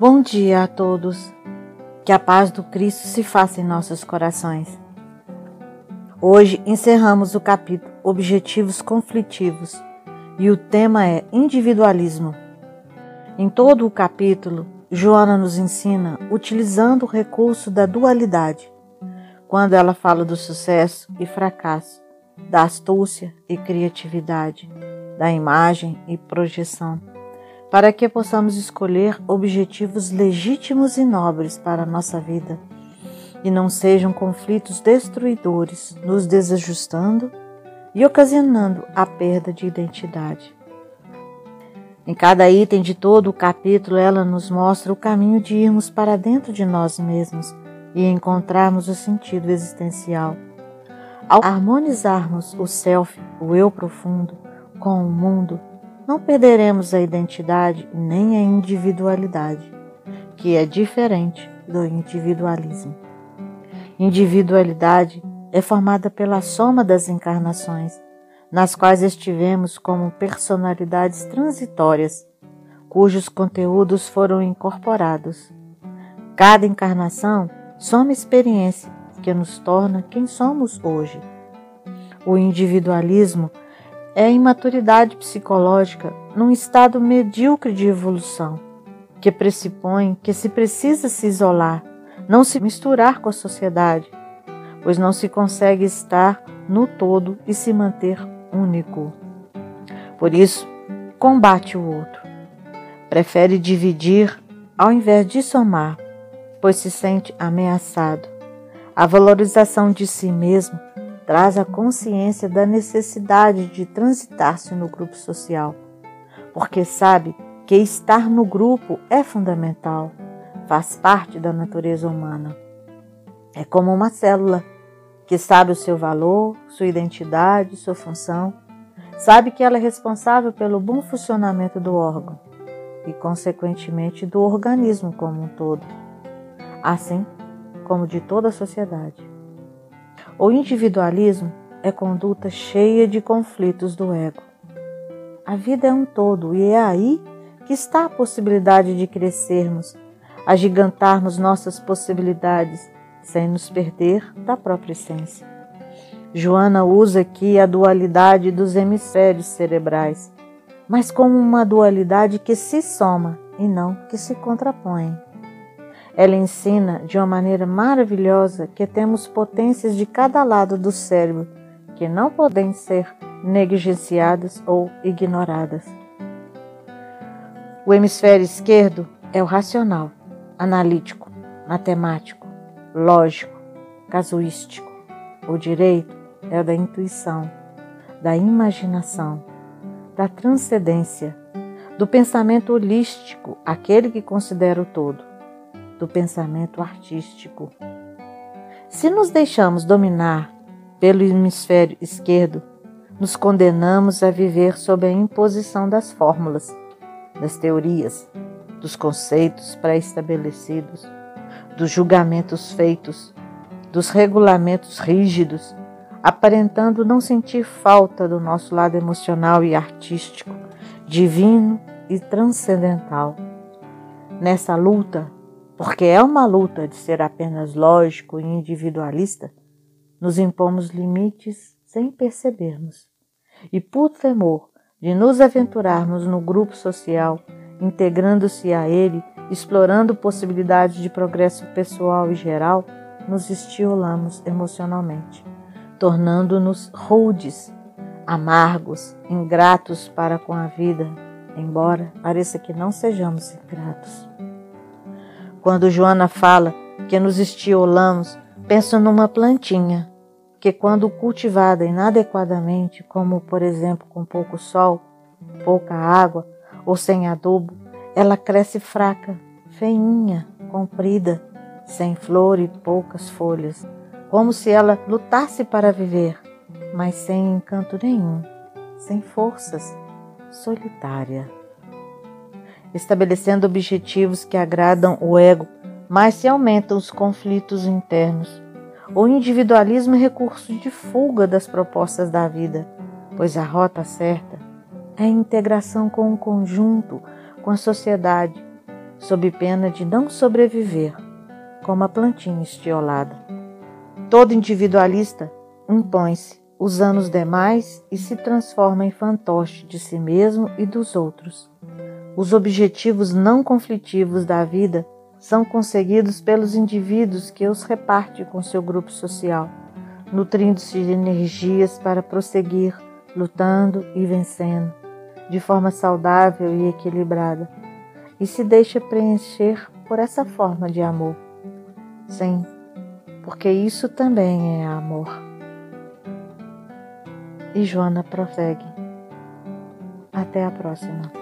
Bom dia a todos. Que a paz do Cristo se faça em nossos corações. Hoje encerramos o capítulo Objetivos Conflitivos e o tema é Individualismo. Em todo o capítulo, Joana nos ensina utilizando o recurso da dualidade, quando ela fala do sucesso e fracasso, da astúcia e criatividade, da imagem e projeção, para que possamos escolher objetivos legítimos e nobres para a nossa vida e não sejam conflitos destruidores, nos desajustando e ocasionando a perda de identidade. Em cada item de todo o capítulo, ela nos mostra o caminho de irmos para dentro de nós mesmos e encontrarmos o sentido existencial. Ao harmonizarmos o self, o eu profundo, com o mundo, não perderemos a identidade nem a individualidade, que é diferente do individualismo. Individualidade é formada pela soma das encarnações, nas quais estivemos como personalidades transitórias, cujos conteúdos foram incorporados. Cada encarnação soma experiência que nos torna quem somos hoje. O individualismo é a imaturidade psicológica num estado medíocre de evolução, que pressupõe que se precisa se isolar não se misturar com a sociedade, pois não se consegue estar no todo e se manter único. Por isso, combate o outro. Prefere dividir ao invés de somar, pois se sente ameaçado. A valorização de si mesmo traz a consciência da necessidade de transitar-se no grupo social, porque sabe que estar no grupo é fundamental faz parte da natureza humana. É como uma célula que sabe o seu valor, sua identidade, sua função, sabe que ela é responsável pelo bom funcionamento do órgão e, consequentemente, do organismo como um todo, assim como de toda a sociedade. O individualismo é conduta cheia de conflitos do ego. A vida é um todo e é aí que está a possibilidade de crescermos agigantarmos nossas possibilidades sem nos perder da própria essência. Joana usa aqui a dualidade dos hemisférios cerebrais, mas como uma dualidade que se soma e não que se contrapõe. Ela ensina de uma maneira maravilhosa que temos potências de cada lado do cérebro que não podem ser negligenciadas ou ignoradas. O hemisfério esquerdo é o racional, analítico, matemático, lógico, casuístico. O direito é o da intuição, da imaginação, da transcendência, do pensamento holístico, aquele que considera o todo, do pensamento artístico. Se nos deixamos dominar pelo hemisfério esquerdo, nos condenamos a viver sob a imposição das fórmulas, das teorias, dos conceitos pré-estabelecidos, dos julgamentos feitos, dos regulamentos rígidos, aparentando não sentir falta do nosso lado emocional e artístico, divino e transcendental. Nessa luta, porque é uma luta de ser apenas lógico e individualista, nos impomos limites sem percebermos. E por temor de nos aventurarmos no grupo social integrando-se a ele, explorando possibilidades de progresso pessoal e geral, nos estimulamos emocionalmente, tornando-nos rudes, amargos, ingratos para com a vida, embora pareça que não sejamos ingratos. Quando Joana fala que nos estiolamos, penso numa plantinha que, quando cultivada inadequadamente, como por exemplo com pouco sol, pouca água, ou sem adubo, ela cresce fraca, feinha, comprida, sem flor e poucas folhas, como se ela lutasse para viver, mas sem encanto nenhum, sem forças, solitária. Estabelecendo objetivos que agradam o ego, mas se aumentam os conflitos internos. O individualismo é recurso de fuga das propostas da vida, pois a rota certa é a integração com o conjunto, com a sociedade, sob pena de não sobreviver, como a plantinha estiolada. Todo individualista impõe-se, usando os demais e se transforma em fantoche de si mesmo e dos outros. Os objetivos não conflitivos da vida são conseguidos pelos indivíduos que os reparte com seu grupo social, nutrindo-se de energias para prosseguir, lutando e vencendo, de forma saudável e equilibrada, e se deixa preencher por essa forma de amor. Sim, porque isso também é amor. E Joana prossegue. Até a próxima.